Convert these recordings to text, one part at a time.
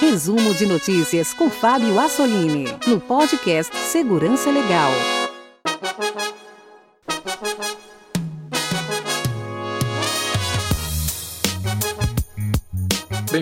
Resumo de notícias com Fábio Assolini, no podcast Segurança Legal.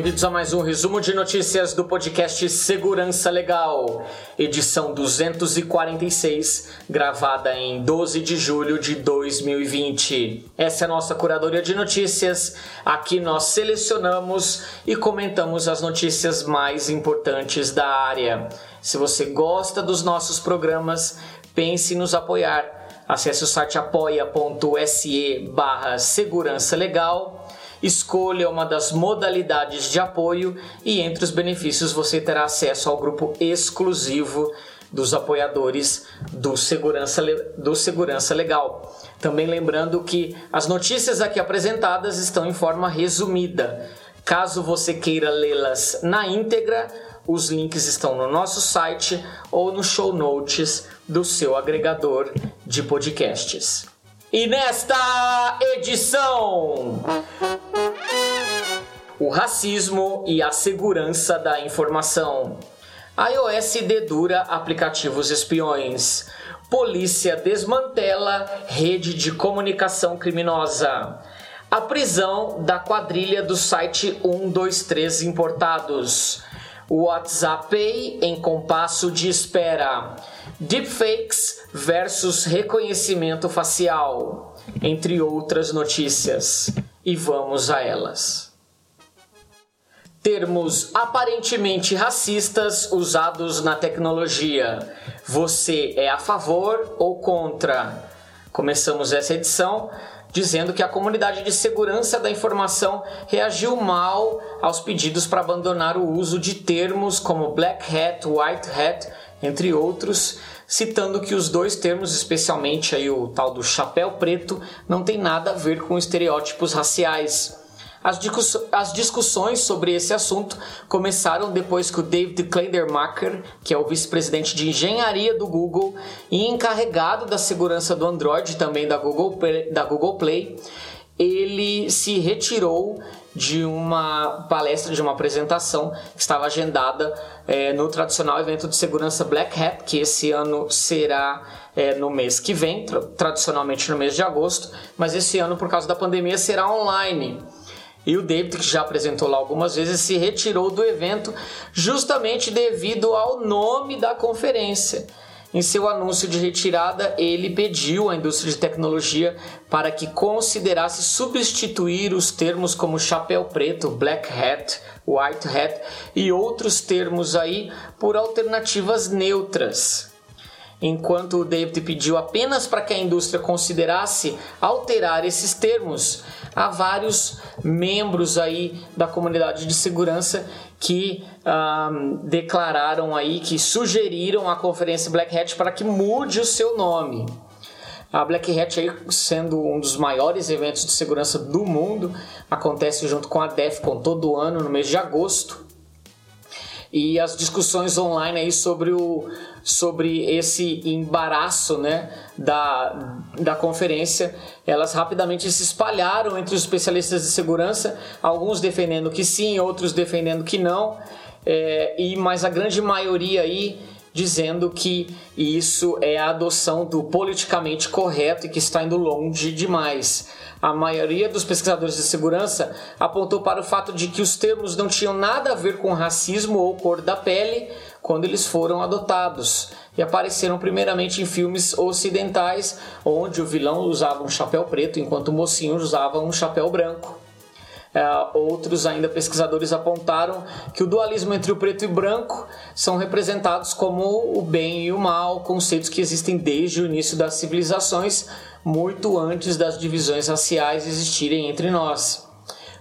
Bem-vindos a mais um resumo de notícias do podcast Segurança Legal, edição 246, gravada em 12 de julho de 2020. Essa é a nossa curadoria de notícias. Aqui nós selecionamos e comentamos as notícias mais importantes da área. Se você gosta dos nossos programas, pense em nos apoiar. Acesse o site apoia.se barra segurança legal escolha uma das modalidades de apoio e entre os benefícios você terá acesso ao grupo exclusivo dos apoiadores do Segurança, do Segurança Legal. Também lembrando que as notícias aqui apresentadas estão em forma resumida. Caso você queira lê-las na íntegra, os links estão no nosso site ou no show notes do seu agregador de podcasts. E nesta edição, o racismo e a segurança da informação. iOS dedura aplicativos espiões. Polícia desmantela rede de comunicação criminosa. A prisão da quadrilha do site 123 Importados. WhatsApp Pay em compasso de espera. Deepfakes versus reconhecimento facial, entre outras notícias. E vamos a elas. Termos aparentemente racistas usados na tecnologia. Você é a favor ou contra? Começamos essa edição dizendo que a comunidade de segurança da informação reagiu mal aos pedidos para abandonar o uso de termos como black hat, white hat entre outros, citando que os dois termos, especialmente aí o tal do chapéu preto, não tem nada a ver com estereótipos raciais. As, as discussões sobre esse assunto começaram depois que o David Kleidermacher, que é o vice-presidente de engenharia do Google e encarregado da segurança do Android também da Google, da Google Play, ele se retirou de uma palestra, de uma apresentação que estava agendada é, no tradicional evento de segurança Black Hat, que esse ano será é, no mês que vem, tra tradicionalmente no mês de agosto, mas esse ano, por causa da pandemia, será online. E o David, que já apresentou lá algumas vezes, se retirou do evento justamente devido ao nome da conferência. Em seu anúncio de retirada, ele pediu à indústria de tecnologia para que considerasse substituir os termos como chapéu preto, black hat, white hat e outros termos aí por alternativas neutras. Enquanto o David pediu apenas para que a indústria considerasse alterar esses termos, há vários membros aí da comunidade de segurança que um, declararam aí, que sugeriram à conferência Black Hat para que mude o seu nome. A Black Hat aí, sendo um dos maiores eventos de segurança do mundo, acontece junto com a DEFCON todo ano no mês de agosto. E as discussões online aí sobre o sobre esse embaraço né, da, da conferência, elas rapidamente se espalharam entre os especialistas de segurança, alguns defendendo que sim, outros defendendo que não, é, e mas a grande maioria aí dizendo que isso é a adoção do politicamente correto e que está indo longe demais. A maioria dos pesquisadores de segurança apontou para o fato de que os termos não tinham nada a ver com racismo ou cor da pele, quando eles foram adotados e apareceram primeiramente em filmes ocidentais, onde o vilão usava um chapéu preto enquanto o mocinho usava um chapéu branco. Uh, outros ainda pesquisadores apontaram que o dualismo entre o preto e branco são representados como o bem e o mal, conceitos que existem desde o início das civilizações, muito antes das divisões raciais existirem entre nós.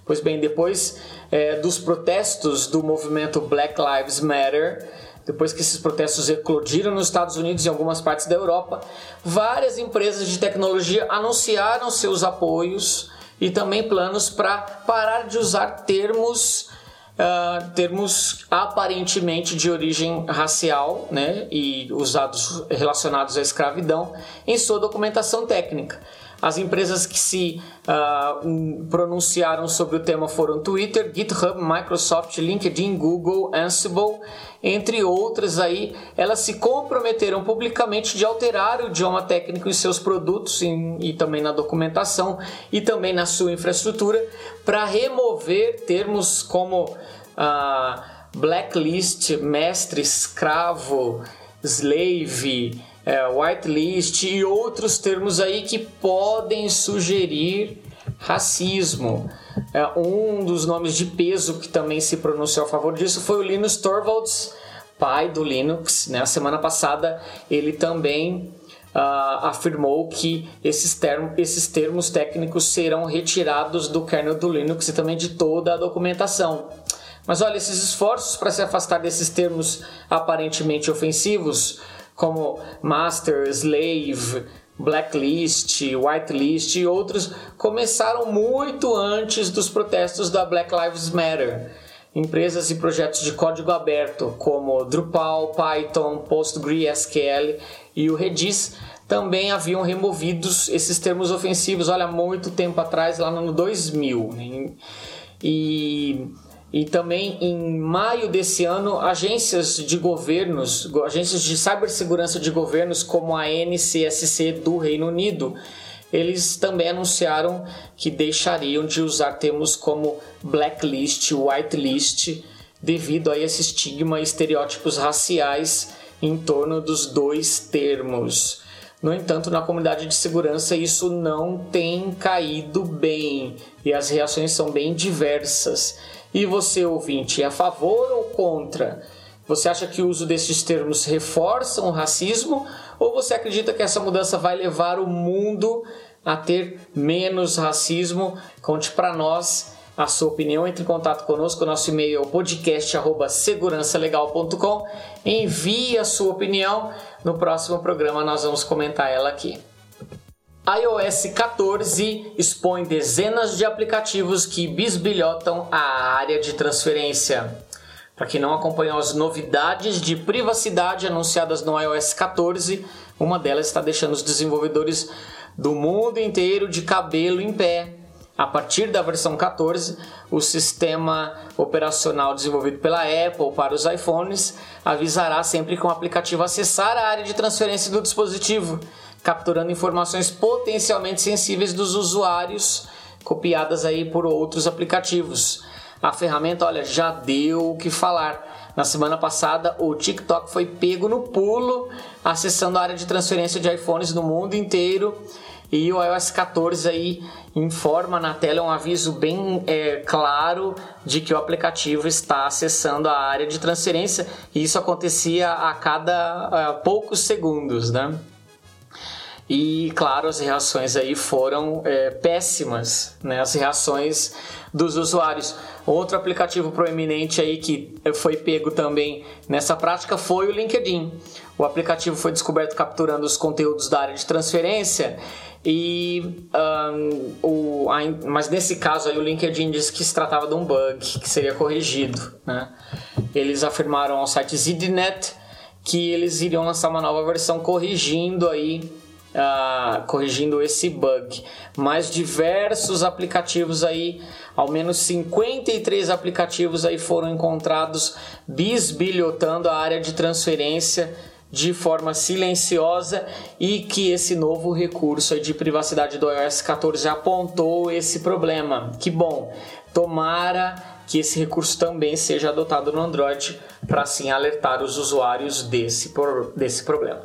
Pois bem, depois é, dos protestos do movimento Black Lives Matter, depois que esses protestos eclodiram nos Estados Unidos e em algumas partes da Europa, várias empresas de tecnologia anunciaram seus apoios e também planos para parar de usar termos uh, termos aparentemente de origem racial, né, e usados relacionados à escravidão em sua documentação técnica. As empresas que se uh, pronunciaram sobre o tema foram Twitter, GitHub, Microsoft, LinkedIn, Google, Ansible, entre outras aí. Elas se comprometeram publicamente de alterar o idioma técnico em seus produtos em, e também na documentação e também na sua infraestrutura para remover termos como uh, blacklist, mestre, escravo, slave, é, whitelist e outros termos aí que podem sugerir racismo. É, um dos nomes de peso que também se pronunciou a favor disso foi o Linus Torvalds, pai do Linux. Né? semana passada ele também uh, afirmou que esses, termos, esses termos técnicos serão retirados do kernel do Linux e também de toda a documentação. Mas olha, esses esforços para se afastar desses termos aparentemente ofensivos como master, slave, blacklist, whitelist e outros começaram muito antes dos protestos da Black Lives Matter. Empresas e projetos de código aberto como Drupal, Python, PostgreSQL e o Redis também haviam removido esses termos ofensivos, olha, muito tempo atrás, lá no ano 2000. Né? E e também em maio desse ano, agências de governos, agências de cibersegurança de governos como a NCSC do Reino Unido, eles também anunciaram que deixariam de usar termos como blacklist, whitelist, devido a esse estigma e estereótipos raciais em torno dos dois termos. No entanto, na comunidade de segurança isso não tem caído bem e as reações são bem diversas. E você, ouvinte, é a favor ou contra? Você acha que o uso desses termos reforçam o racismo ou você acredita que essa mudança vai levar o mundo a ter menos racismo? Conte para nós a sua opinião, entre em contato conosco, nosso e-mail é o podcast@segurançalegal.com. Envie a sua opinião, no próximo programa nós vamos comentar ela aqui iOS 14 expõe dezenas de aplicativos que bisbilhotam a área de transferência. Para quem não acompanhou as novidades de privacidade anunciadas no iOS 14, uma delas está deixando os desenvolvedores do mundo inteiro de cabelo em pé. A partir da versão 14, o sistema operacional desenvolvido pela Apple para os iPhones avisará sempre que um aplicativo acessar a área de transferência do dispositivo capturando informações potencialmente sensíveis dos usuários, copiadas aí por outros aplicativos. A ferramenta, olha, já deu o que falar. Na semana passada, o TikTok foi pego no pulo, acessando a área de transferência de iPhones no mundo inteiro. E o iOS 14 aí informa na tela um aviso bem é, claro de que o aplicativo está acessando a área de transferência. E isso acontecia a cada a poucos segundos, né? E claro, as reações aí foram é, péssimas, né? As reações dos usuários. Outro aplicativo proeminente aí que foi pego também nessa prática foi o LinkedIn. O aplicativo foi descoberto capturando os conteúdos da área de transferência e um, o, mas nesse caso aí o LinkedIn disse que se tratava de um bug que seria corrigido. Né? Eles afirmaram ao site ZDNet que eles iriam lançar uma nova versão corrigindo aí uh, corrigindo esse bug. Mas diversos aplicativos aí, ao menos 53 aplicativos aí foram encontrados bisbilhotando a área de transferência de forma silenciosa e que esse novo recurso de privacidade do iOS 14 apontou esse problema. Que bom! Tomara que esse recurso também seja adotado no Android para assim alertar os usuários desse, desse problema.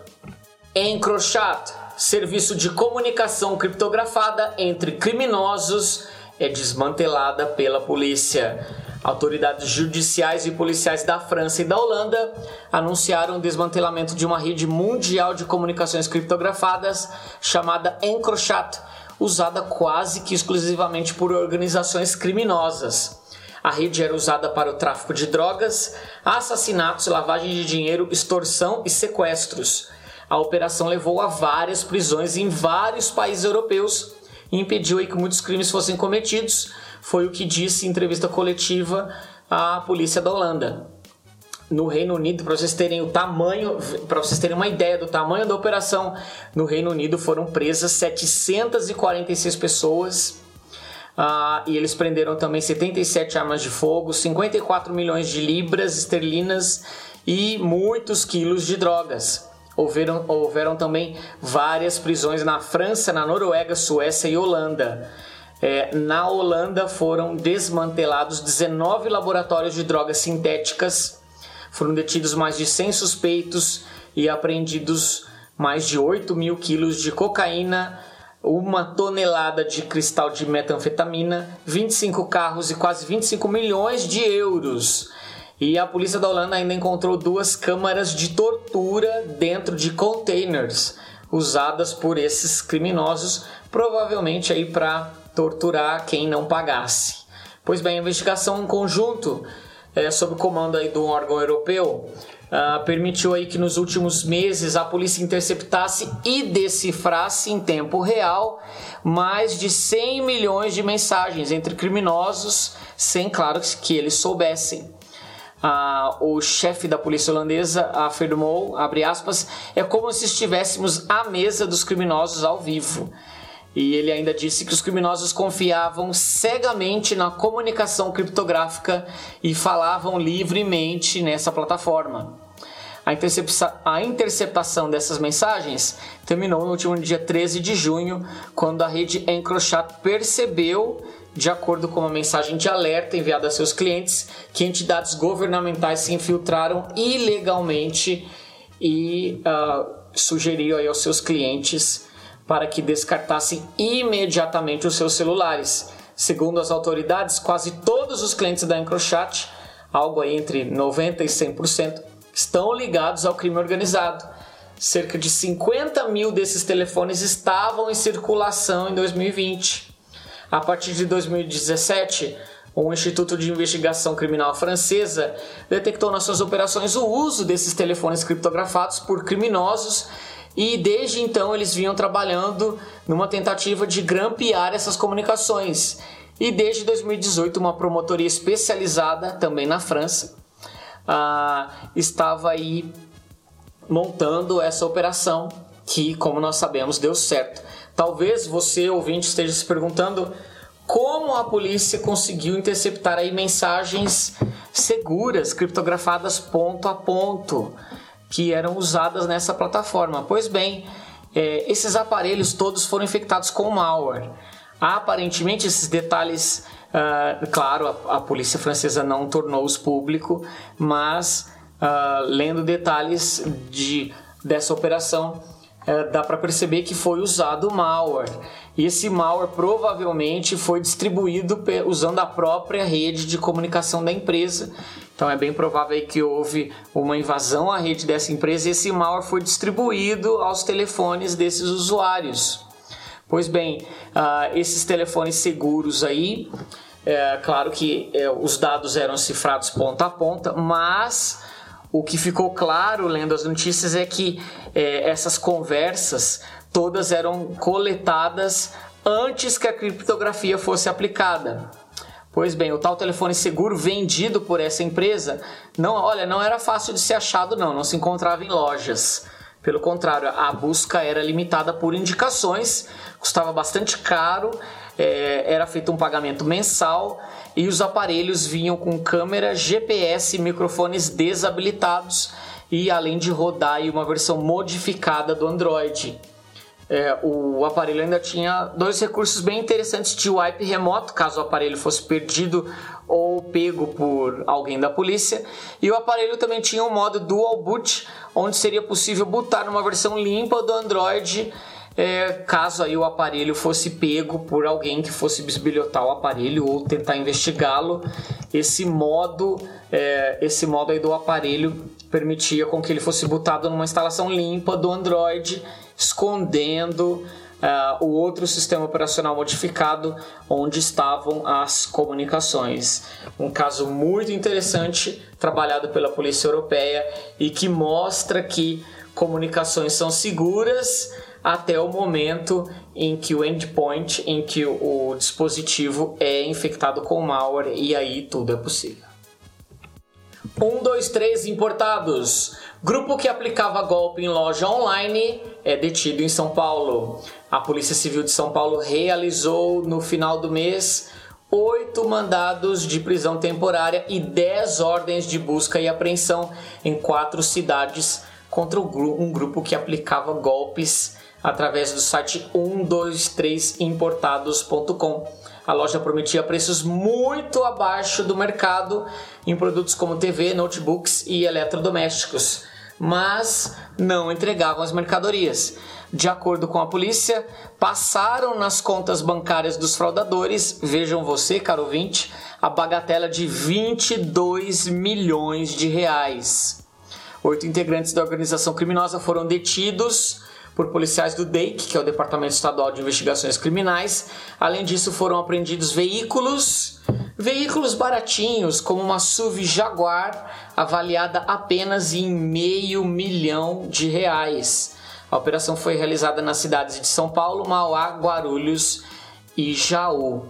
Encrochat serviço de comunicação criptografada entre criminosos é desmantelada pela polícia. Autoridades judiciais e policiais da França e da Holanda anunciaram o desmantelamento de uma rede mundial de comunicações criptografadas chamada Encrochat, usada quase que exclusivamente por organizações criminosas. A rede era usada para o tráfico de drogas, assassinatos, lavagem de dinheiro, extorsão e sequestros. A operação levou a várias prisões em vários países europeus e impediu que muitos crimes fossem cometidos, foi o que disse em entrevista coletiva a polícia da Holanda. no Reino Unido, para vocês terem o tamanho, para vocês terem uma ideia do tamanho da operação, no Reino Unido foram presas 746 pessoas. Uh, e eles prenderam também 77 armas de fogo, 54 milhões de libras esterlinas e muitos quilos de drogas. Houveram, houveram também várias prisões na França, na Noruega, Suécia e Holanda. É, na Holanda foram desmantelados 19 laboratórios de drogas sintéticas, foram detidos mais de 100 suspeitos e apreendidos mais de 8 mil quilos de cocaína, uma tonelada de cristal de metanfetamina, 25 carros e quase 25 milhões de euros. E a polícia da Holanda ainda encontrou duas câmaras de tortura dentro de containers usadas por esses criminosos, provavelmente aí para torturar quem não pagasse. Pois bem, a investigação em conjunto é, sob o comando aí do órgão europeu uh, permitiu aí que nos últimos meses a polícia interceptasse e decifrasse em tempo real mais de 100 milhões de mensagens entre criminosos, sem claro que eles soubessem. Uh, o chefe da polícia holandesa afirmou, abre aspas, é como se estivéssemos à mesa dos criminosos ao vivo. E ele ainda disse que os criminosos confiavam cegamente na comunicação criptográfica e falavam livremente nessa plataforma. A, a interceptação dessas mensagens terminou no último dia 13 de junho, quando a rede EncroChat percebeu, de acordo com uma mensagem de alerta enviada a seus clientes, que entidades governamentais se infiltraram ilegalmente e uh, sugeriu aí aos seus clientes para que descartassem imediatamente os seus celulares. Segundo as autoridades, quase todos os clientes da EncroChat, algo aí entre 90% e 100%, estão ligados ao crime organizado. Cerca de 50 mil desses telefones estavam em circulação em 2020. A partir de 2017, o Instituto de Investigação Criminal Francesa detectou nas suas operações o uso desses telefones criptografados por criminosos e desde então eles vinham trabalhando numa tentativa de grampear essas comunicações. E desde 2018, uma promotoria especializada, também na França, ah, estava aí montando essa operação que, como nós sabemos, deu certo. Talvez você, ouvinte, esteja se perguntando como a polícia conseguiu interceptar aí mensagens seguras, criptografadas ponto a ponto que eram usadas nessa plataforma. Pois bem, é, esses aparelhos todos foram infectados com malware. Aparentemente, esses detalhes, uh, claro, a, a, polícia francesa não tornou-os público, mas uh, lendo detalhes de, dessa operação, uh, dá para perceber que foi usado malware. E esse malware provavelmente foi distribuído usando a própria rede de comunicação da empresa então é bem provável que houve uma invasão à rede dessa empresa e esse malware foi distribuído aos telefones desses usuários. Pois bem, uh, esses telefones seguros aí, é, claro que é, os dados eram cifrados ponta a ponta, mas o que ficou claro lendo as notícias é que é, essas conversas todas eram coletadas antes que a criptografia fosse aplicada. Pois bem, o tal telefone seguro vendido por essa empresa, não, olha, não era fácil de ser achado não, não se encontrava em lojas. Pelo contrário, a busca era limitada por indicações, custava bastante caro, é, era feito um pagamento mensal e os aparelhos vinham com câmera, GPS e microfones desabilitados e além de rodar uma versão modificada do Android é, o aparelho ainda tinha dois recursos bem interessantes de wipe remoto, caso o aparelho fosse perdido ou pego por alguém da polícia. E o aparelho também tinha um modo dual boot, onde seria possível botar uma versão limpa do Android é, caso aí o aparelho fosse pego por alguém que fosse bisbilhotar o aparelho ou tentar investigá-lo. Esse modo, é, esse modo aí do aparelho permitia com que ele fosse botado numa instalação limpa do Android escondendo uh, o outro sistema operacional modificado onde estavam as comunicações. Um caso muito interessante trabalhado pela Polícia Europeia e que mostra que comunicações são seguras até o momento em que o endpoint, em que o, dispositivo é infectado com malware e aí tudo é possível. 123 importados. Grupo que aplicava golpe em loja online é detido em São Paulo. A Polícia Civil de São Paulo realizou no final do mês oito mandados de prisão temporária e dez ordens de busca e apreensão em quatro cidades contra um grupo que aplicava golpes através do site 123importados.com. A loja prometia preços muito abaixo do mercado em produtos como TV, notebooks e eletrodomésticos, mas não entregavam as mercadorias. De acordo com a polícia, passaram nas contas bancárias dos fraudadores, vejam você, caro ouvinte, a bagatela de 22 milhões de reais. Oito integrantes da organização criminosa foram detidos por policiais do DEIC, que é o Departamento Estadual de Investigações Criminais. Além disso, foram apreendidos veículos, veículos baratinhos, como uma SUV Jaguar, avaliada apenas em meio milhão de reais. A operação foi realizada nas cidades de São Paulo, Mauá, Guarulhos e Jaú.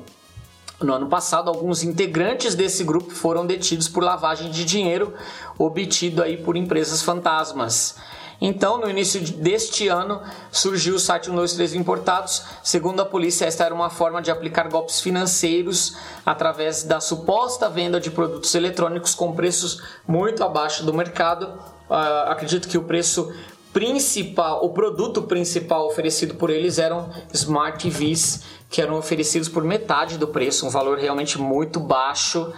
No ano passado, alguns integrantes desse grupo foram detidos por lavagem de dinheiro obtido aí por empresas fantasmas. Então, no início deste ano, surgiu o site 123 Importados. Segundo a polícia, esta era uma forma de aplicar golpes financeiros através da suposta venda de produtos eletrônicos com preços muito abaixo do mercado. Uh, acredito que o preço principal, o produto principal oferecido por eles eram Smart TVs, que eram oferecidos por metade do preço, um valor realmente muito baixo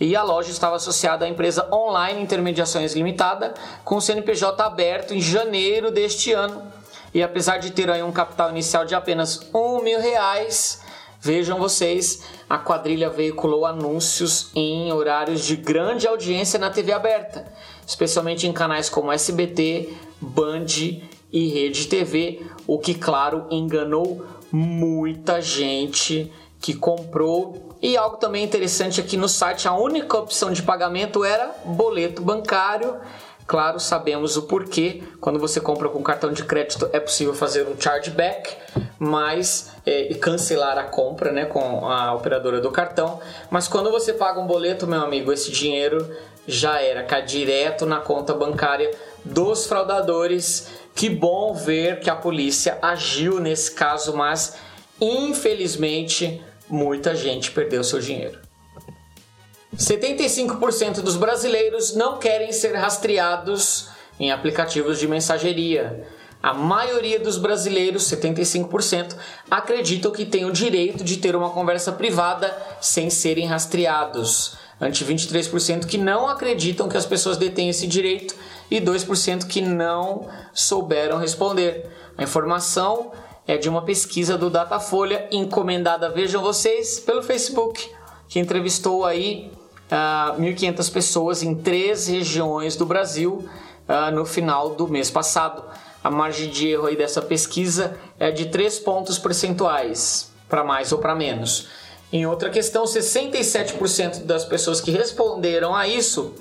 e a loja estava associada à empresa Online Intermediações Limitada, com CNPJ aberto em janeiro deste ano. E apesar de ter aí um capital inicial de apenas um mil reais, vejam vocês, a quadrilha veiculou anúncios em horários de grande audiência na TV aberta, especialmente em canais como SBT, Band e Rede TV, o que, claro, enganou muita gente que comprou e algo também interessante aqui no site, a única opção de pagamento era boleto bancário. Claro, sabemos o porquê. Quando você compra com cartão de crédito é possível fazer um chargeback, mas é, cancelar a compra, né, com a operadora do cartão. Mas quando você paga um boleto, meu amigo, esse dinheiro já era, cai direto na conta bancária dos fraudadores. Que bom ver que a polícia agiu nesse caso, mas infelizmente muita gente perdeu seu dinheiro. 75% dos brasileiros não querem ser rastreados em aplicativos de mensageria. A maioria dos brasileiros, 75%, acreditam que têm o direito de ter uma conversa privada sem serem rastreados. Ante 23% que não acreditam que as pessoas detêm esse direito e 2% que não souberam responder. A informação é de uma pesquisa do Datafolha encomendada, vejam vocês, pelo Facebook, que entrevistou aí uh, ah, 1.500 pessoas em três regiões do Brasil uh, no final do mês passado. A margem de erro aí dessa pesquisa é de 3 pontos percentuais, para mais ou para menos. Em outra questão, 67% das pessoas que responderam a isso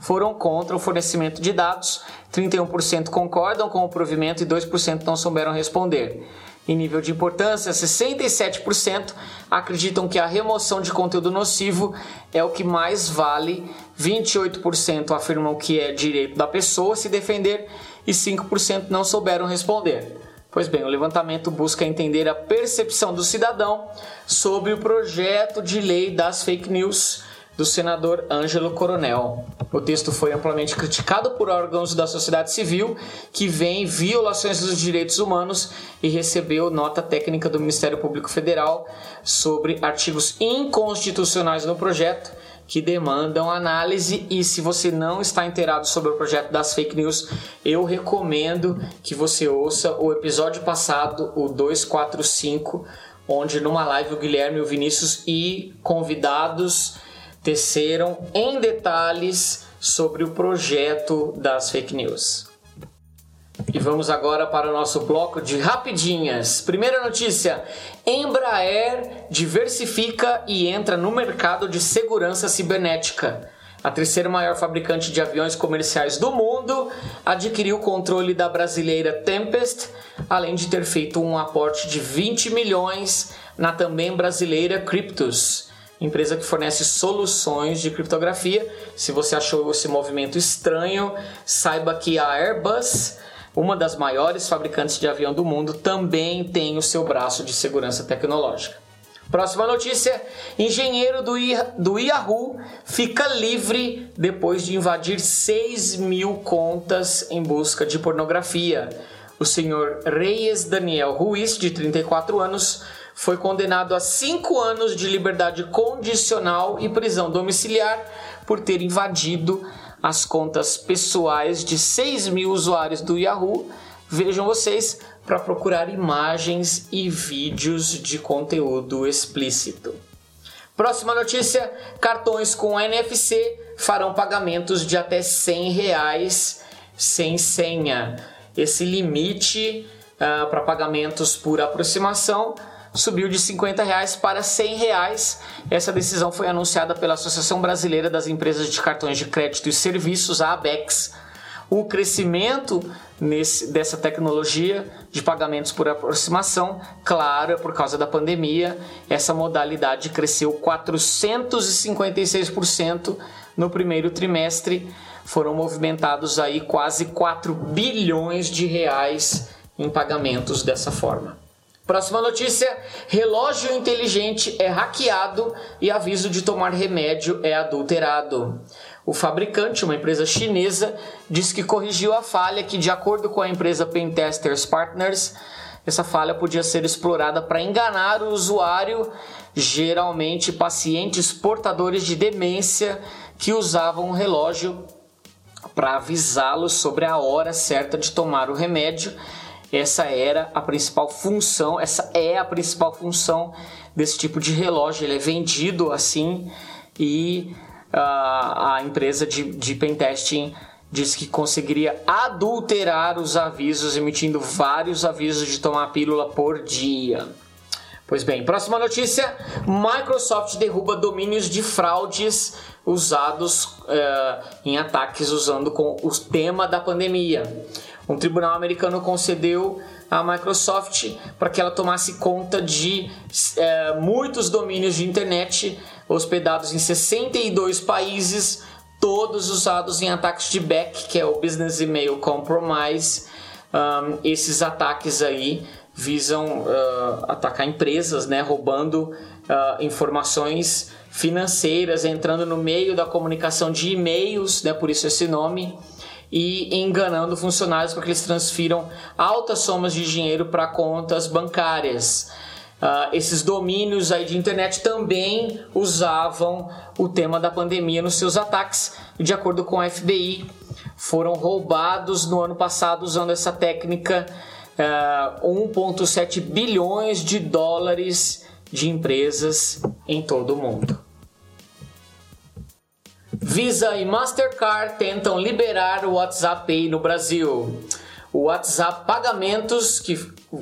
foram contra o fornecimento de dados, 31% concordam com o provimento e 2% não souberam responder. Em nível de importância, 67% acreditam que a remoção de conteúdo nocivo é o que mais vale, 28% afirmam que é direito da pessoa se defender e 5% não souberam responder. Pois bem, o levantamento busca entender a percepção do cidadão sobre o projeto de lei das fake news do senador Ângelo Coronel. O texto foi amplamente criticado por órgãos da sociedade civil que veem violações dos direitos humanos e recebeu nota técnica do Ministério Público Federal sobre artigos inconstitucionais no projeto que demandam análise e se você não está inteirado sobre o projeto das fake news, eu recomendo que você ouça o episódio passado, o 245, onde numa live o Guilherme, o Vinícius e convidados teceram em detalhes sobre o projeto das fake news. E vamos agora para o nosso bloco de rapidinhas. Primeira notícia: Embraer diversifica e entra no mercado de segurança cibernética. A terceira maior fabricante de aviões comerciais do mundo adquiriu o controle da brasileira Tempest, além de ter feito um aporte de 20 milhões na também brasileira Cryptus empresa que fornece soluções de criptografia. Se você achou esse movimento estranho, saiba que a Airbus, uma das maiores fabricantes de avião do mundo, também tem o seu braço de segurança tecnológica. Próxima notícia: engenheiro do, do Yahoo fica livre depois de invadir 6 mil contas em busca de pornografia. O senhor Reyes Daniel Ruiz, de 34 anos, foi condenado a 5 anos de liberdade condicional e prisão domiciliar por ter invadido as contas pessoais de 6 mil usuários do Yahoo. Vejam vocês, para procurar imagens e vídeos de conteúdo explícito. Próxima notícia: cartões com NFC farão pagamentos de até 100 reais sem senha. Esse limite uh, para pagamentos por aproximação subiu de 50 reais para 100 reais. Essa decisão foi anunciada pela Associação Brasileira das Empresas de Cartões de Crédito e Serviços, a ABEX. O crescimento nesse, dessa tecnologia de pagamentos por aproximação, claro, é por causa da pandemia. Essa modalidade cresceu 456% no primeiro trimestre. Foram movimentados aí quase 4 bilhões de reais em pagamentos dessa forma. Próxima notícia: relógio inteligente é hackeado e aviso de tomar remédio é adulterado. O fabricante, uma empresa chinesa, diz que corrigiu a falha que, de acordo com a empresa Pentesters Partners, essa falha podia ser explorada para enganar o usuário, geralmente pacientes portadores de demência que usavam o relógio para avisá-los sobre a hora certa de tomar o remédio essa era a principal função, essa é a principal função desse tipo de relógio. Ele é vendido assim e uh, a empresa de, de pentesting disse que conseguiria adulterar os avisos, emitindo vários avisos de tomar pílula por dia. Pois bem, próxima notícia: Microsoft derruba domínios de fraudes usados uh, em ataques usando com o tema da pandemia. Um tribunal americano concedeu à Microsoft para que ela tomasse conta de é, muitos domínios de internet hospedados em 62 países, todos usados em ataques de back, que é o Business Email Compromise. Um, esses ataques aí visam uh, atacar empresas, né, roubando uh, informações financeiras, entrando no meio da comunicação de e-mails, né, por isso esse nome e enganando funcionários para que eles transfiram altas somas de dinheiro para contas bancárias. Uh, esses domínios aí de internet também usavam o tema da pandemia nos seus ataques. De acordo com a FBI, foram roubados no ano passado usando essa técnica uh, ah, 1,7 bilhões de dólares de empresas em todo o mundo. Visa e Mastercard tentam liberar o WhatsApp Pay no Brasil. O WhatsApp Pagamentos, que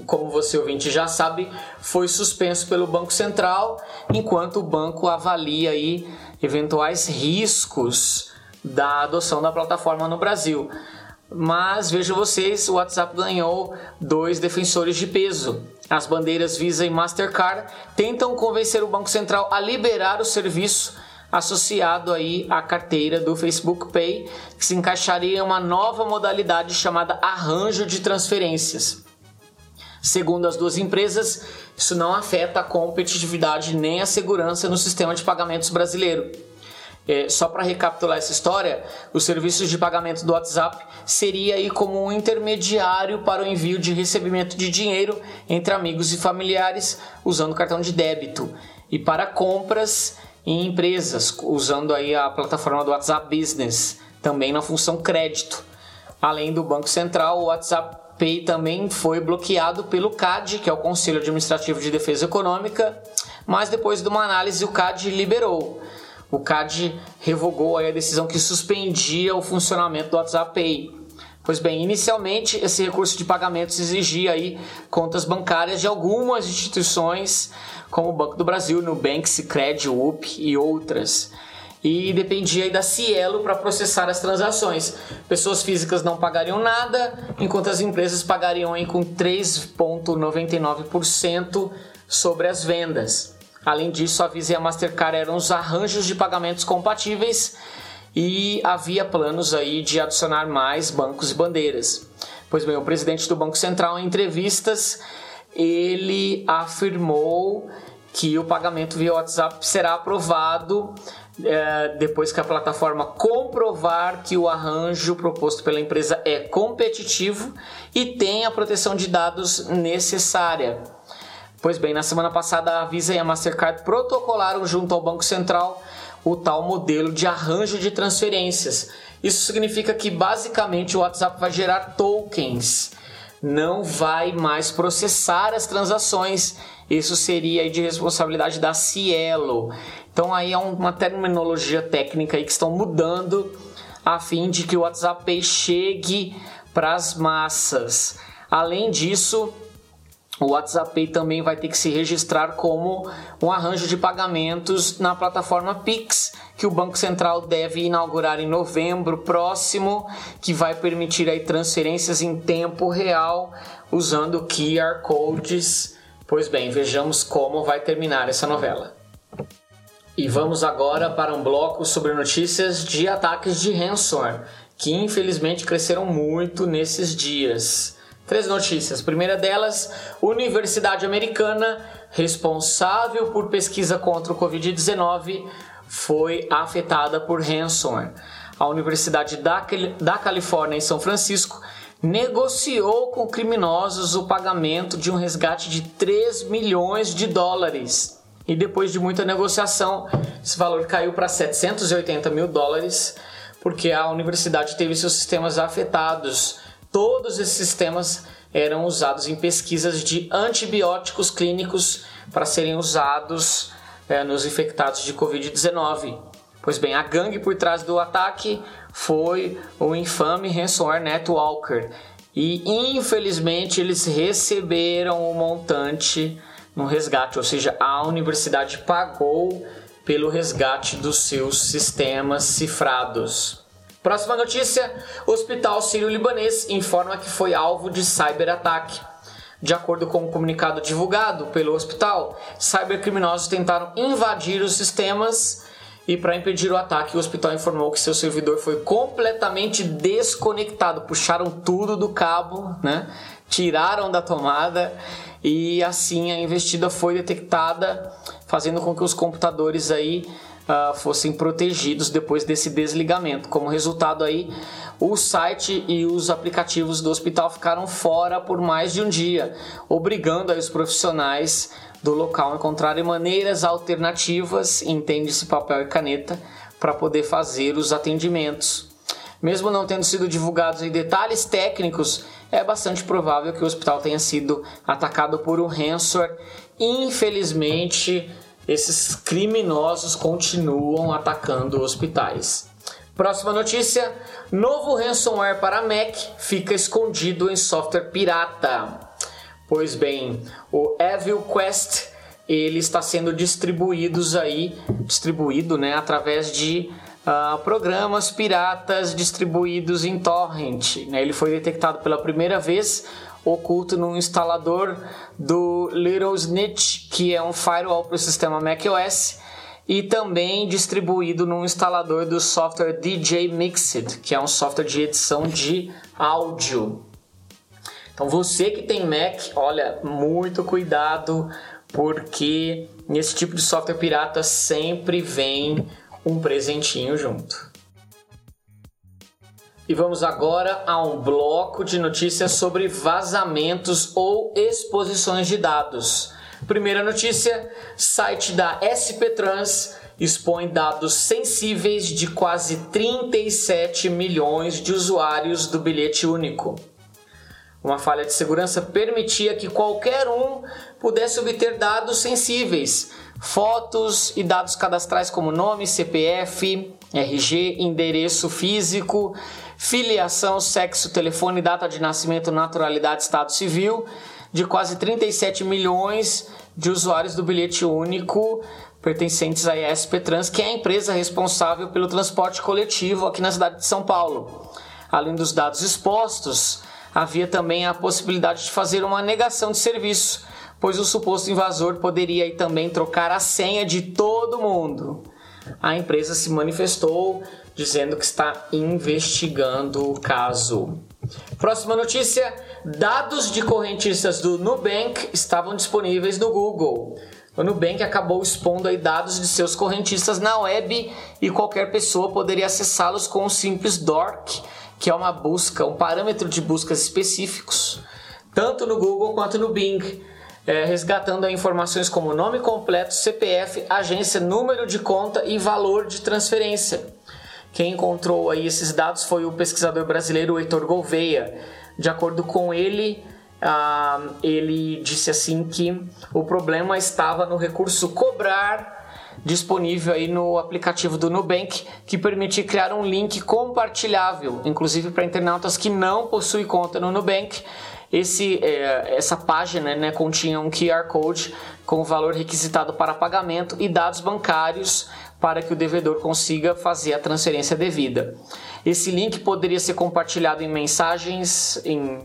como você ouvinte já sabe, foi suspenso pelo Banco Central, enquanto o banco avalia aí eventuais riscos da adoção da plataforma no Brasil. Mas vejam vocês, o WhatsApp ganhou dois defensores de peso. As bandeiras Visa e Mastercard tentam convencer o Banco Central a liberar o serviço associado aí à carteira do Facebook Pay, que se encaixaria em uma nova modalidade chamada arranjo de transferências. Segundo as duas empresas, isso não afeta a competitividade nem a segurança no sistema de pagamentos brasileiro. É, só para recapitular essa história, os serviços de pagamento do WhatsApp seria aí como um intermediário para o envio de recebimento de dinheiro entre amigos e familiares usando cartão de débito. E para compras em empresas, usando aí a plataforma do WhatsApp Business, também na função crédito. Além do Banco Central, o WhatsApp Pay também foi bloqueado pelo CAD, que é o Conselho Administrativo de Defesa Econômica, mas depois de uma análise o CAD liberou. O CAD revogou a decisão que suspendia o funcionamento do WhatsApp Pay. Pois bem, inicialmente esse recurso de pagamentos exigia aí contas bancárias de algumas instituições como o Banco do Brasil, Nubank, Sicredi, UP e outras. E dependia da Cielo para processar as transações. Pessoas físicas não pagariam nada, enquanto as empresas pagariam em com 3,99% sobre as vendas. Além disso, a Visa e a Mastercard eram os arranjos de pagamentos compatíveis e havia planos aí de adicionar mais bancos e bandeiras. Pois bem, o presidente do Banco Central em entrevistas, ele afirmou que o pagamento via WhatsApp será aprovado é, depois que a plataforma comprovar que o arranjo proposto pela empresa é competitivo e tem a proteção de dados necessária. Pois bem, na semana passada a Visa e a Mastercard protocolaram junto ao Banco Central o tal modelo de arranjo de transferências. Isso significa que basicamente o WhatsApp vai gerar tokens, não vai mais processar as transações. Isso seria de responsabilidade da Cielo. Então aí é uma terminologia técnica que estão mudando a fim de que o WhatsApp chegue para as massas. Além disso, o WhatsApp Pay também vai ter que se registrar como um arranjo de pagamentos na plataforma Pix, que o Banco Central deve inaugurar em novembro próximo, que vai permitir aí transferências em tempo real usando QR codes. Pois bem, vejamos como vai terminar essa novela. E vamos agora para um bloco sobre notícias de ataques de ransomware, que infelizmente cresceram muito nesses dias. Três notícias. Primeira delas, Universidade Americana, responsável por pesquisa contra o Covid-19, foi afetada por ransomware. A Universidade da, da Califórnia, em São Francisco, negociou com criminosos o pagamento de um resgate de 3 milhões de dólares e depois de muita negociação, esse valor caiu para 780 mil dólares, porque a universidade teve seus sistemas afetados. Todos esses sistemas eram usados em pesquisas de antibióticos clínicos para serem usados é, nos infectados de Covid-19. Pois bem, a gangue por trás do ataque foi o infame ransomware Netwalker. E infelizmente eles receberam o montante no resgate, ou seja, a universidade pagou pelo resgate dos seus sistemas cifrados. Próxima notícia: o Hospital Sírio-Libanês informa que foi alvo de cyberataque. De acordo com o um comunicado divulgado pelo hospital, cybercriminosos tentaram invadir os sistemas e para impedir o ataque, o hospital informou que seu servidor foi completamente desconectado. Puxaram tudo do cabo, né? tiraram da tomada e assim a investida foi detectada, fazendo com que os computadores aí uh, fossem protegidos depois desse desligamento. Como resultado aí, o site e os aplicativos do hospital ficaram fora por mais de um dia, obrigando aí os profissionais do local a encontrarem maneiras alternativas, entende-se papel e caneta, para poder fazer os atendimentos. Mesmo não tendo sido divulgados detalhes técnicos, é bastante provável que o hospital tenha sido atacado por um ransomware. Infelizmente, esses criminosos continuam atacando hospitais. Próxima notícia: novo ransomware para Mac fica escondido em software pirata. Pois bem, o Evil Quest ele está sendo distribuídos aí, distribuído, né, através de uh, programas piratas distribuídos em torrent. Né? Ele foi detectado pela primeira vez oculto no instalador do Little Snitch, que é um firewall para o sistema macOS, e também distribuído no instalador do software DJ Mixed, que é um software de edição de áudio. Então você que tem Mac, olha, muito cuidado, porque nesse tipo de software pirata sempre vem um presentinho junto. E vamos agora a um bloco de notícias sobre vazamentos ou exposições de dados. Primeira notícia: site da SP Trans expõe dados sensíveis de quase 37 milhões de usuários do bilhete único. Uma falha de segurança permitia que qualquer um pudesse obter dados sensíveis, fotos e dados cadastrais como nome, CPF, RG, endereço físico, filiação, sexo, telefone, data de nascimento, naturalidade, estado civil, de quase 37 milhões de usuários do bilhete único pertencentes à ESP Trans, que é a empresa responsável pelo transporte coletivo aqui na cidade de São Paulo. Além dos dados expostos, havia também a possibilidade de fazer uma negação de serviço pois o suposto invasor poderia também trocar a senha de todo mundo. A empresa se manifestou dizendo que está investigando o caso. Próxima notícia: dados de correntistas do Nubank estavam disponíveis no Google. O Nubank acabou expondo aí dados de seus correntistas na web e qualquer pessoa poderia acessá-los com o simples DORC, que é uma busca, um parâmetro de buscas específicos, tanto no Google quanto no Bing, é, resgatando informações como nome completo, CPF, agência, número de conta e valor de transferência. Quem encontrou aí esses dados foi o pesquisador brasileiro Heitor Gouveia. De acordo com ele, ah, ele disse assim que o problema estava no recurso cobrar disponível aí no aplicativo do Nubank que permite criar um link compartilhável, inclusive para internautas que não possuem conta no Nubank. Esse, é, essa página né, continha um QR Code com o valor requisitado para pagamento e dados bancários para que o devedor consiga fazer a transferência devida. Esse link poderia ser compartilhado em mensagens, em,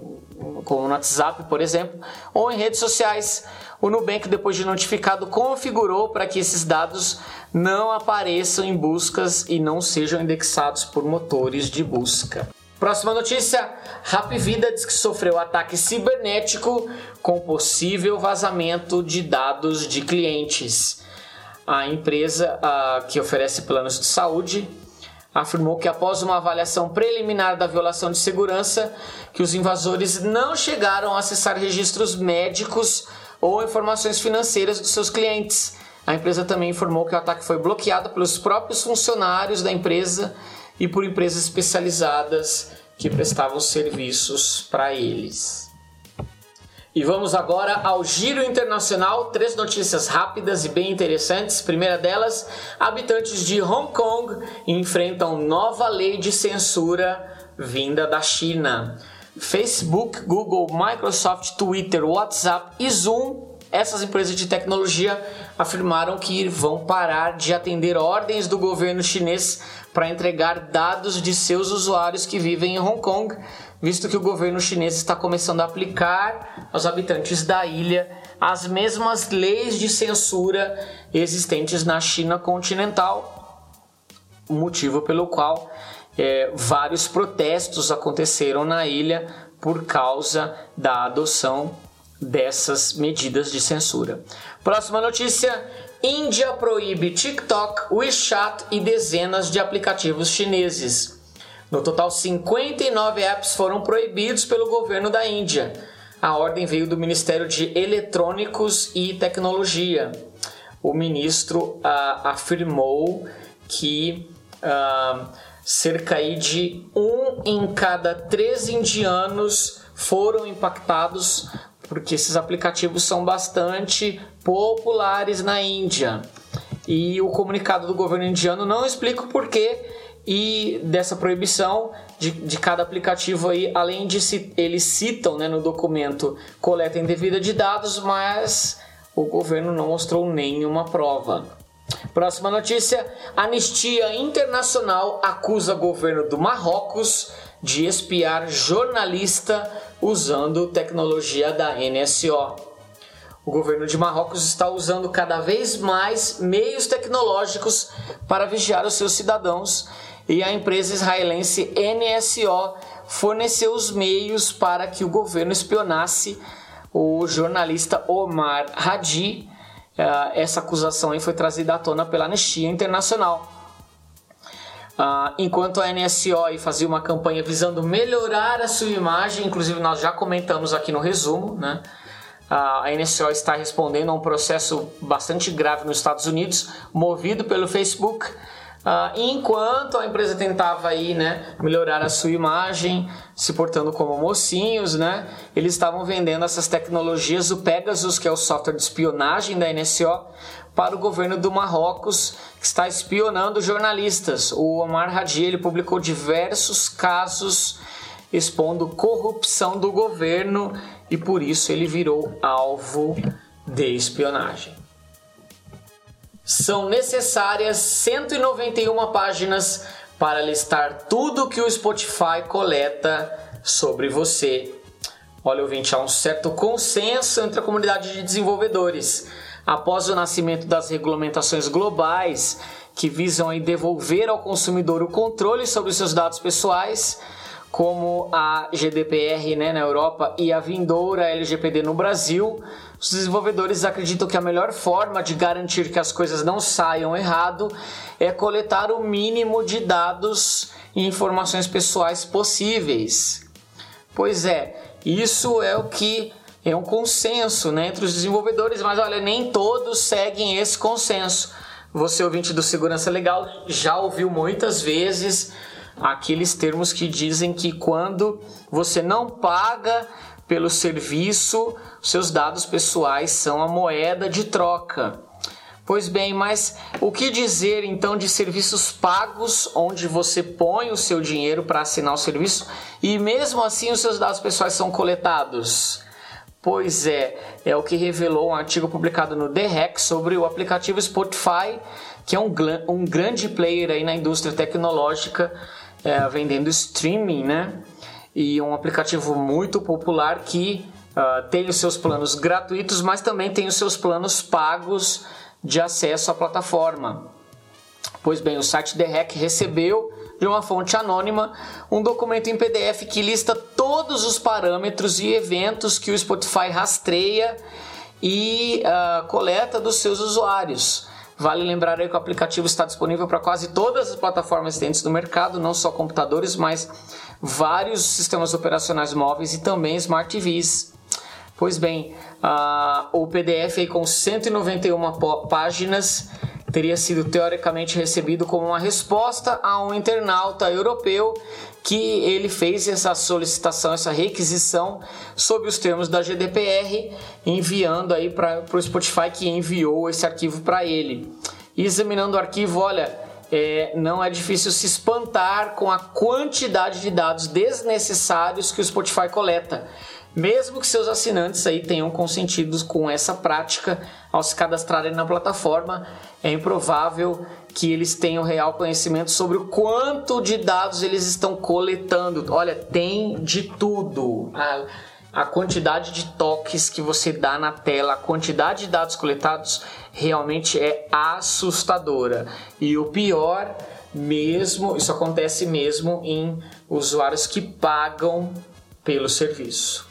como no WhatsApp, por exemplo, ou em redes sociais. O Nubank, depois de notificado, configurou para que esses dados não apareçam em buscas e não sejam indexados por motores de busca. Próxima notícia: Rap Vida diz que sofreu ataque cibernético com possível vazamento de dados de clientes a empresa a, que oferece planos de saúde afirmou que após uma avaliação preliminar da violação de segurança, que os invasores não chegaram a acessar registros médicos ou informações financeiras dos seus clientes. A empresa também informou que o ataque foi bloqueado pelos próprios funcionários da empresa e por empresas especializadas que prestavam serviços para eles. E vamos agora ao giro internacional, três notícias rápidas e bem interessantes. Primeira delas, habitantes de Hong Kong enfrentam nova lei de censura vinda da China. Facebook, Google, Microsoft, Twitter, WhatsApp e Zoom, essas empresas de tecnologia afirmaram que vão parar de atender ordens do governo chinês para entregar dados de seus usuários que vivem em Hong Kong visto que o governo chinês está começando a aplicar aos habitantes da ilha as mesmas leis de censura existentes na China continental, motivo pelo qual é, vários protestos aconteceram na ilha por causa da adoção dessas medidas de censura. Próxima notícia: Índia proíbe TikTok, WeChat e dezenas de aplicativos chineses. No total, 59 apps foram proibidos pelo governo da Índia. A ordem veio do Ministério de Eletrônicos e Tecnologia. O ministro ah, afirmou que ah, cerca de um em cada três indianos foram impactados porque esses aplicativos são bastante populares na Índia. E o comunicado do governo indiano não explica o porquê e dessa proibição de, de cada aplicativo aí, além de se, eles citam né, no documento coleta indevida de dados, mas o governo não mostrou nenhuma prova. Próxima notícia: Anistia Internacional acusa governo do Marrocos de espiar jornalista usando tecnologia da NSO. O governo de Marrocos está usando cada vez mais meios tecnológicos para vigiar os seus cidadãos e a empresa israelense NSO forneceu os meios para que o governo espionasse o jornalista Omar Hadi. Ah, essa acusação foi trazida à tona pela Anistia Internacional. Uh, enquanto a NSO fazia uma campanha visando melhorar a sua imagem, inclusive nós já comentamos aqui no resumo, né? Uh, a NSO está respondendo a um processo bastante grave nos Estados Unidos, movido pelo Facebook, Uh, enquanto a empresa tentava aí, né, melhorar a sua imagem, se portando como mocinhos, né, eles estavam vendendo essas tecnologias, o Pegasus, que é o software de espionagem da NSO, para o governo do Marrocos, que está espionando jornalistas. O Omar Hadi ele publicou diversos casos expondo corrupção do governo e por isso ele virou alvo de espionagem. São necessárias 191 páginas para listar tudo que o Spotify coleta sobre você. Olha, ouvinte, há um certo consenso entre a comunidade de desenvolvedores. Após o nascimento das regulamentações globais que visam aí devolver ao consumidor o controle sobre os seus dados pessoais, como a GDPR né, na Europa e a vindoura LGPD no Brasil, os desenvolvedores acreditam que a melhor forma de garantir que as coisas não saiam errado é coletar o mínimo de dados e informações pessoais possíveis. Pois é, isso é o que é um consenso né, entre os desenvolvedores, mas olha, nem todos seguem esse consenso. Você, ouvinte do Segurança Legal, já ouviu muitas vezes aqueles termos que dizem que quando você não paga pelo serviço, seus dados pessoais são a moeda de troca. Pois bem, mas o que dizer então de serviços pagos, onde você põe o seu dinheiro para assinar o serviço e mesmo assim os seus dados pessoais são coletados? Pois é, é o que revelou um artigo publicado no The Hack sobre o aplicativo Spotify, que é um, um grande player aí na indústria tecnológica, é, vendendo streaming, né? E um aplicativo muito popular que uh, tem os seus planos gratuitos, mas também tem os seus planos pagos de acesso à plataforma. Pois bem, o site The Hack recebeu de uma fonte anônima um documento em PDF que lista todos os parâmetros e eventos que o Spotify rastreia e uh, coleta dos seus usuários. Vale lembrar aí que o aplicativo está disponível para quase todas as plataformas existentes no mercado, não só computadores, mas vários sistemas operacionais móveis e também Smart TVs. Pois bem, o PDF aí com 191 páginas teria sido teoricamente recebido como uma resposta a um internauta europeu que ele fez essa solicitação, essa requisição sob os termos da GDPR, enviando aí para o Spotify que enviou esse arquivo para ele. E examinando o arquivo, olha, é, não é difícil se espantar com a quantidade de dados desnecessários que o Spotify coleta. Mesmo que seus assinantes aí tenham consentido com essa prática ao se cadastrarem na plataforma, é improvável que eles tenham real conhecimento sobre o quanto de dados eles estão coletando. Olha, tem de tudo. A, a quantidade de toques que você dá na tela, a quantidade de dados coletados realmente é assustadora. E o pior mesmo, isso acontece mesmo em usuários que pagam pelo serviço.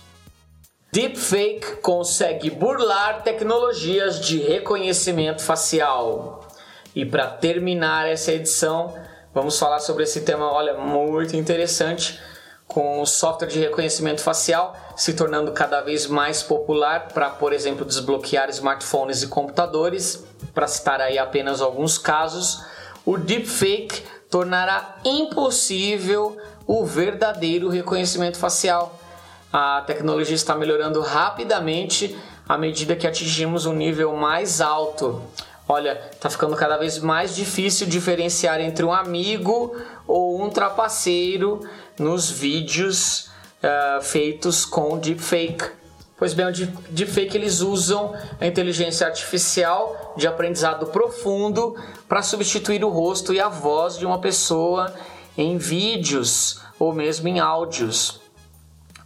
Deepfake consegue burlar tecnologias de reconhecimento facial. E para terminar essa edição, vamos falar sobre esse tema, olha, muito interessante, com o software de reconhecimento facial se tornando cada vez mais popular para, por exemplo, desbloquear smartphones e computadores, para citar aí apenas alguns casos, o deepfake tornará impossível o verdadeiro reconhecimento facial a tecnologia está melhorando rapidamente à medida que atingimos um nível mais alto. Olha, está ficando cada vez mais difícil diferenciar entre um amigo ou um trapaceiro nos vídeos uh, feitos com deepfake. Pois bem, o deepfake eles usam a inteligência artificial de aprendizado profundo para substituir o rosto e a voz de uma pessoa em vídeos ou mesmo em áudios.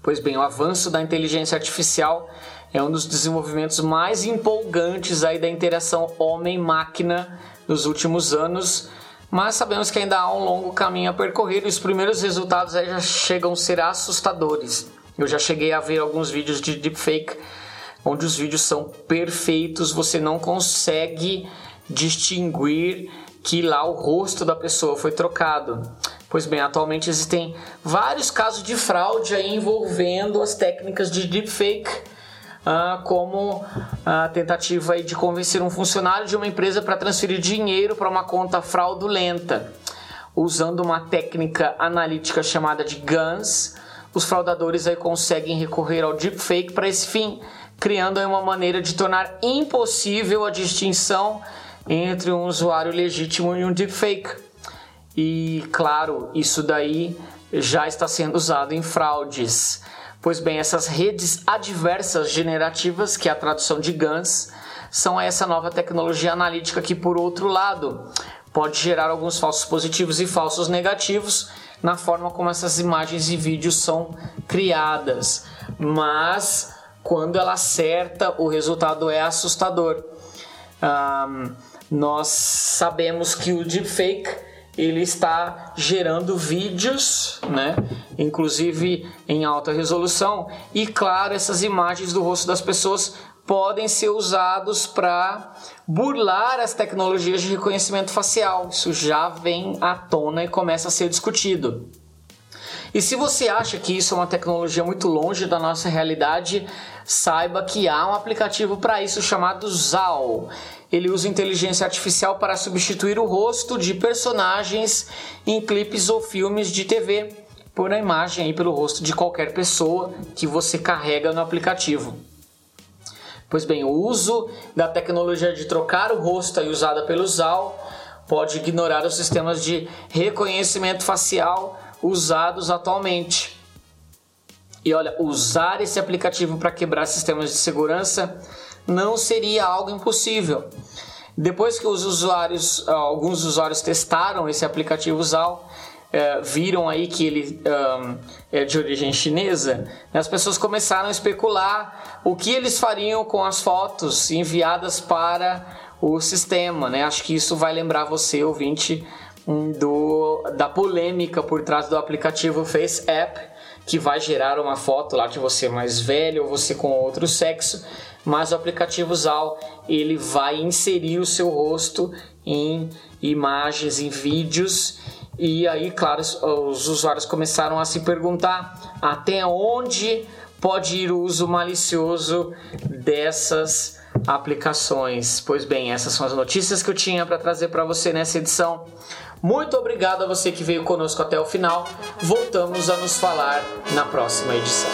Pois bem, o avanço da inteligência artificial é um dos desenvolvimentos mais empolgantes aí da interação homem-máquina nos últimos anos, mas sabemos que ainda há um longo caminho a percorrer e os primeiros resultados aí já chegam a ser assustadores. Eu já cheguei a ver alguns vídeos de deepfake onde os vídeos são perfeitos, você não consegue distinguir que lá o rosto da pessoa foi trocado. Pois bem, atualmente existem vários casos de fraude envolvendo as técnicas de deepfake, uh, como a tentativa de convencer um funcionário de uma empresa para transferir dinheiro para uma conta fraudulenta. Usando uma técnica analítica chamada de GANs, os fraudadores aí conseguem recorrer ao deepfake para esse fim, criando uma maneira de tornar impossível a distinção entre um usuário legítimo e um deepfake. E claro, isso daí já está sendo usado em fraudes. Pois bem, essas redes adversas generativas, que é a tradução de GANs, são essa nova tecnologia analítica que, por outro lado, pode gerar alguns falsos positivos e falsos negativos, na forma como essas imagens e vídeos são criadas, mas quando ela acerta, o resultado é assustador. Um, nós sabemos que o deepfake ele está gerando vídeos, né? Inclusive em alta resolução e claro, essas imagens do rosto das pessoas podem ser usados para burlar as tecnologias de reconhecimento facial. Isso já vem à tona e começa a ser discutido. E se você acha que isso é uma tecnologia muito longe da nossa realidade, saiba que há um aplicativo para isso chamado ZAL. Ele usa inteligência artificial para substituir o rosto de personagens em clipes ou filmes de TV por a imagem aí pelo rosto de qualquer pessoa que você carrega no aplicativo. Pois bem, o uso da tecnologia de trocar o rosto aí usada pelo ZAL pode ignorar os sistemas de reconhecimento facial usados atualmente. E olha, usar esse aplicativo para quebrar sistemas de segurança não seria algo impossível. Depois que os usuários, alguns usuários testaram esse aplicativo ZAL, é, viram aí que ele um, é de origem chinesa, as pessoas começaram a especular o que eles fariam com as fotos enviadas para o sistema. Né? Acho que isso vai lembrar você, ouvinte, do, da polêmica por trás do aplicativo Face App, que vai gerar uma foto lá de você mais velho ou você com outro sexo, mas o aplicativo Zal ele vai inserir o seu rosto em imagens, em vídeos e aí, claro, os usuários começaram a se perguntar até onde pode ir o uso malicioso dessas aplicações. Pois bem, essas são as notícias que eu tinha para trazer para você nessa edição. Muito obrigado a você que veio conosco até o final. Voltamos a nos falar na próxima edição.